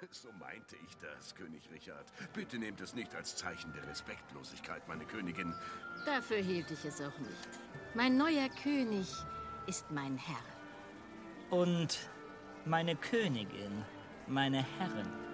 So meinte ich das, König Richard. Bitte nehmt es nicht als Zeichen der Respektlosigkeit, meine Königin. Dafür hielt ich es auch nicht. Mein neuer König ist mein Herr. Und meine Königin, meine Herrin.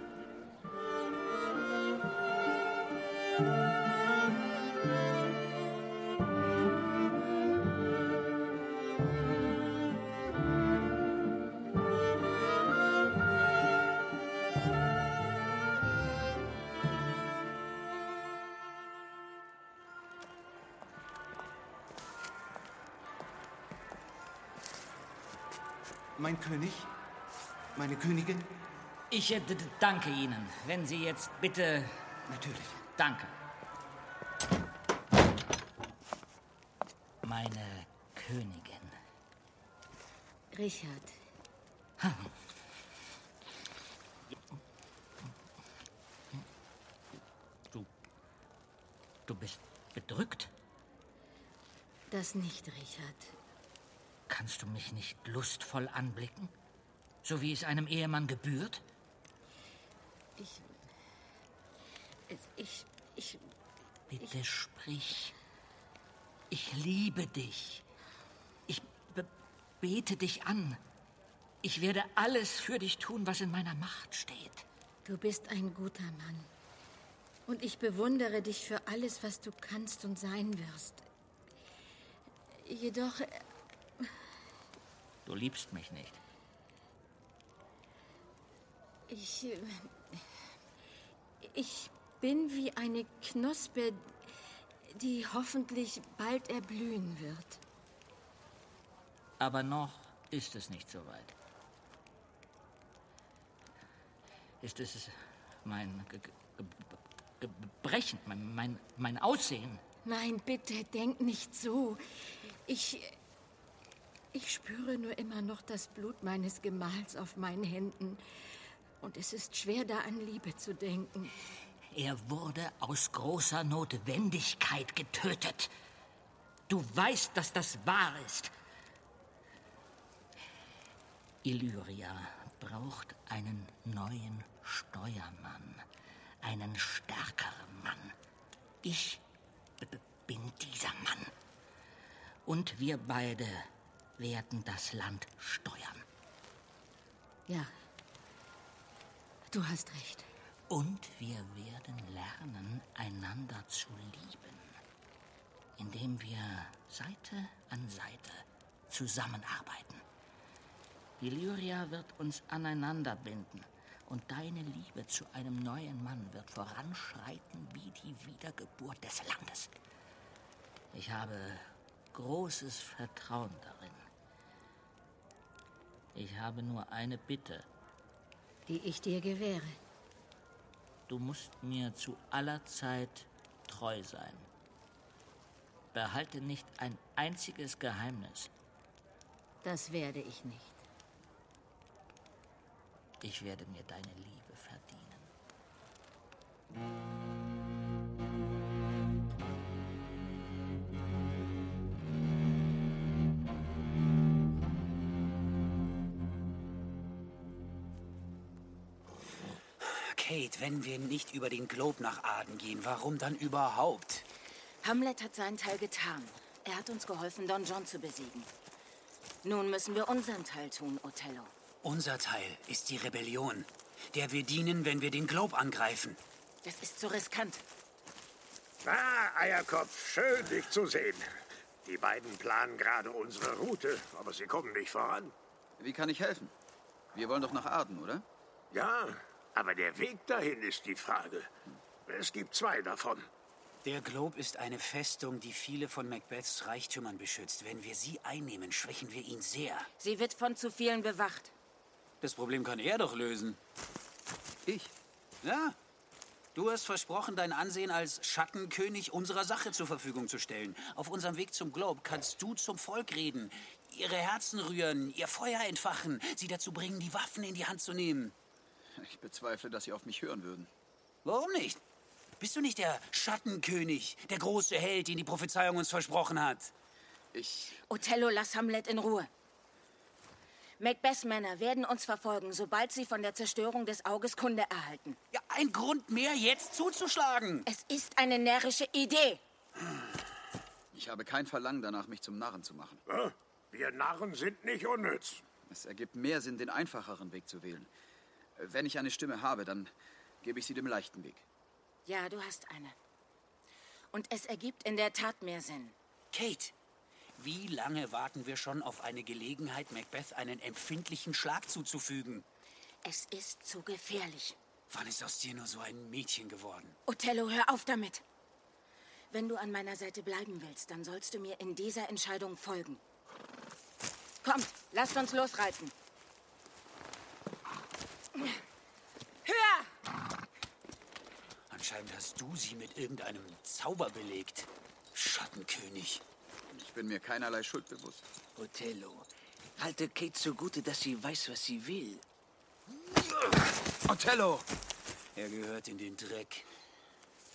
Mein König? Meine Königin? Ich danke Ihnen. Wenn Sie jetzt bitte. Natürlich. Danke. Meine Königin. Richard, Du. Du bist bedrückt. das nicht, Richard. Kannst du mich nicht lustvoll anblicken? So wie es einem Ehemann gebührt? Ich. Ich. Ich. Bitte sprich. Ich liebe dich. Ich be bete dich an. Ich werde alles für dich tun, was in meiner Macht steht. Du bist ein guter Mann. Und ich bewundere dich für alles, was du kannst und sein wirst. Jedoch, Du liebst mich nicht. ich. Ich bin wie eine Knospe, die hoffentlich bald erblühen wird. Aber noch ist es nicht so weit. Ist es mein Ge Ge Gebrechen, mein, mein, mein Aussehen? Nein, bitte, denk nicht so. Ich. Ich spüre nur immer noch das Blut meines Gemahls auf meinen Händen. Und es ist schwer, da an Liebe zu denken. Er wurde aus großer Notwendigkeit getötet. Du weißt, dass das wahr ist. Illyria braucht einen neuen Steuermann, einen stärkeren Mann. Ich bin dieser Mann. Und wir beide werden das Land steuern. Ja. Du hast recht. Und wir werden lernen, einander zu lieben, indem wir Seite an Seite zusammenarbeiten. Illyria wird uns aneinander binden und deine Liebe zu einem neuen Mann wird voranschreiten wie die Wiedergeburt des Landes. Ich habe großes Vertrauen darin. Ich habe nur eine Bitte. Die ich dir gewähre. Du musst mir zu aller Zeit treu sein. Behalte nicht ein einziges Geheimnis. Das werde ich nicht. Ich werde mir deine Liebe verdienen. Kate, wenn wir nicht über den Globe nach Aden gehen, warum dann überhaupt? Hamlet hat seinen Teil getan. Er hat uns geholfen, Don John zu besiegen. Nun müssen wir unseren Teil tun, Othello. Unser Teil ist die Rebellion, der wir dienen, wenn wir den Globe angreifen. Das ist zu riskant. Ah, Eierkopf, schön, dich zu sehen. Die beiden planen gerade unsere Route, aber sie kommen nicht voran. Wie kann ich helfen? Wir wollen doch nach Aden, oder? Ja, aber der Weg dahin ist die Frage. Es gibt zwei davon. Der Globe ist eine Festung, die viele von Macbeths Reichtümern beschützt. Wenn wir sie einnehmen, schwächen wir ihn sehr. Sie wird von zu vielen bewacht. Das Problem kann er doch lösen. Ich? Ja. Du hast versprochen, dein Ansehen als Schattenkönig unserer Sache zur Verfügung zu stellen. Auf unserem Weg zum Globe kannst du zum Volk reden, ihre Herzen rühren, ihr Feuer entfachen, sie dazu bringen, die Waffen in die Hand zu nehmen. Ich bezweifle, dass Sie auf mich hören würden. Warum nicht? Bist du nicht der Schattenkönig, der große Held, den die Prophezeiung uns versprochen hat? Ich. Othello, lass Hamlet in Ruhe. Macbeths Männer werden uns verfolgen, sobald sie von der Zerstörung des Auges Kunde erhalten. Ja, ein Grund mehr, jetzt zuzuschlagen. Es ist eine närrische Idee. Ich habe kein Verlangen danach, mich zum Narren zu machen. Wir Narren sind nicht unnütz. Es ergibt mehr Sinn, den einfacheren Weg zu wählen. Wenn ich eine Stimme habe, dann gebe ich sie dem leichten Weg. Ja, du hast eine. Und es ergibt in der Tat mehr Sinn. Kate, wie lange warten wir schon auf eine Gelegenheit, Macbeth einen empfindlichen Schlag zuzufügen? Es ist zu gefährlich. Wann ist aus dir nur so ein Mädchen geworden? Othello, hör auf damit. Wenn du an meiner Seite bleiben willst, dann sollst du mir in dieser Entscheidung folgen. Kommt, lasst uns losreiten. Höher! Anscheinend hast du sie mit irgendeinem Zauber belegt. Schattenkönig. Ich bin mir keinerlei Schuld bewusst. Othello, halte Kate zugute, dass sie weiß, was sie will. Othello! Er gehört in den Dreck.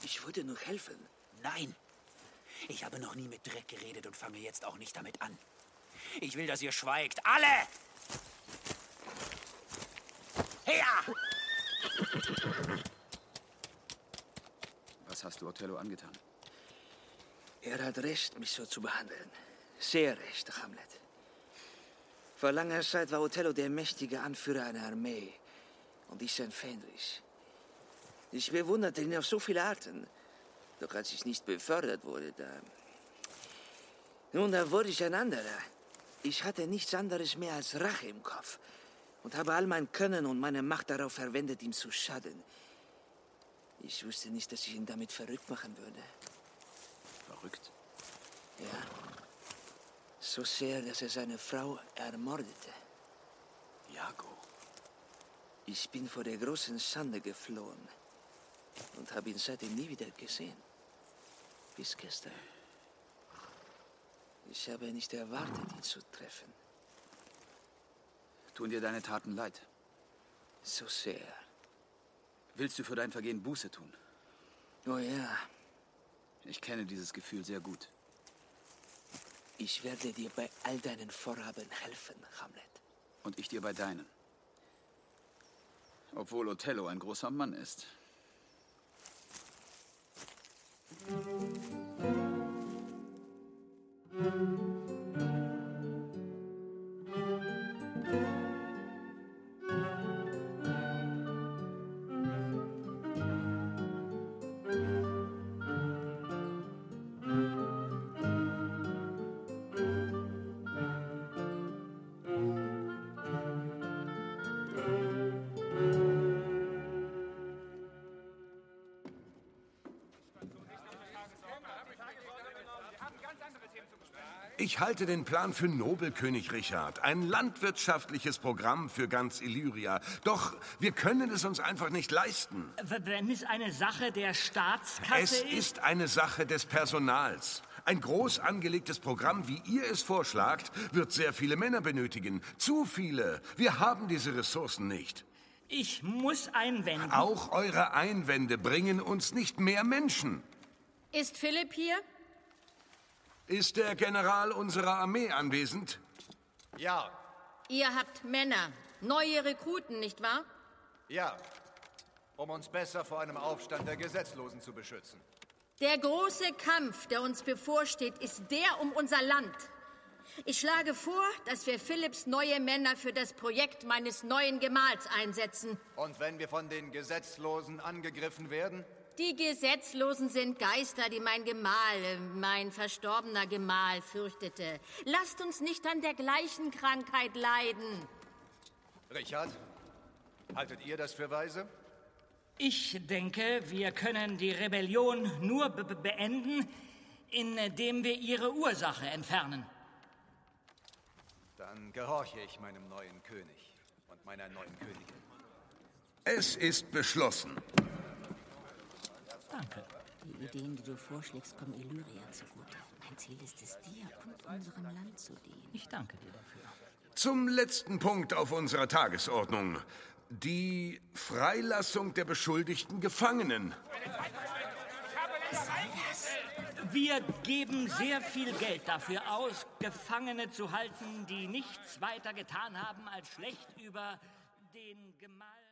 Ich würde nur helfen. Nein. Ich habe noch nie mit Dreck geredet und fange jetzt auch nicht damit an. Ich will, dass ihr schweigt. Alle! Her! Was hast du Othello angetan? Er hat recht, mich so zu behandeln. Sehr recht, Hamlet. Vor langer Zeit war Othello der mächtige Anführer einer Armee und ich sein Fähnrich. Ich bewunderte ihn auf so viele Arten. Doch als ich nicht befördert wurde, da... Nun, da wurde ich ein anderer. Ich hatte nichts anderes mehr als Rache im Kopf und habe all mein Können und meine Macht darauf verwendet, ihm zu schaden. Ich wusste nicht, dass ich ihn damit verrückt machen würde. Verrückt. Ja. So sehr, dass er seine Frau ermordete. Jago. Ich bin vor der großen Schande geflohen und habe ihn seitdem nie wieder gesehen. Bis gestern. Ich habe nicht erwartet, ihn zu treffen. Tun dir deine Taten leid? So sehr. Willst du für dein Vergehen Buße tun? Oh ja, Ich kenne dieses Gefühl sehr gut. ich werde dir bei all deinen Vorhaben helfen, Hamlet. Und ich dir bei deinen. Obwohl Othello ein großer Mann ist. Ich halte den Plan für nobel, König Richard. Ein landwirtschaftliches Programm für ganz Illyria. Doch wir können es uns einfach nicht leisten. Wenn es eine Sache der Staatskasse Es ist eine Sache des Personals. Ein groß angelegtes Programm, wie ihr es vorschlagt, wird sehr viele Männer benötigen. Zu viele. Wir haben diese Ressourcen nicht. Ich muss einwenden. Auch eure Einwände bringen uns nicht mehr Menschen. Ist Philipp hier? Ist der General unserer Armee anwesend? Ja, Ihr habt Männer, neue Rekruten, nicht wahr? ja. Um uns besser vor einem Aufstand der Gesetzlosen zu beschützen. Der große Kampf, der uns bevorsteht, ist der um unser Land. Ich schlage vor, dass wir Philipps neue Männer für das Projekt meines neuen Gemahls einsetzen. Und wenn wir von den Gesetzlosen angegriffen werden? Die Gesetzlosen sind Geister, die mein Gemahl, mein verstorbener Gemahl fürchtete. Lasst uns nicht an der gleichen Krankheit leiden. Richard, haltet ihr das für weise? Ich denke, wir können die Rebellion nur be- beenden, indem wir ihre Ursache entfernen. Dann gehorche ich meinem neuen König und meiner neuen Königin. Es ist beschlossen. Danke. Die Ideen, die du vorschlägst, kommen Illyria zugute. Mein Ziel ist es, dir und unserem Land zu dienen. Ich danke dir dafür. Zum letzten Punkt auf unserer Tagesordnung. Die Freilassung der beschuldigten Gefangenen. Wir geben sehr viel Geld dafür aus, Gefangene zu halten, die nichts weiter getan haben, als schlecht über den Gemahl.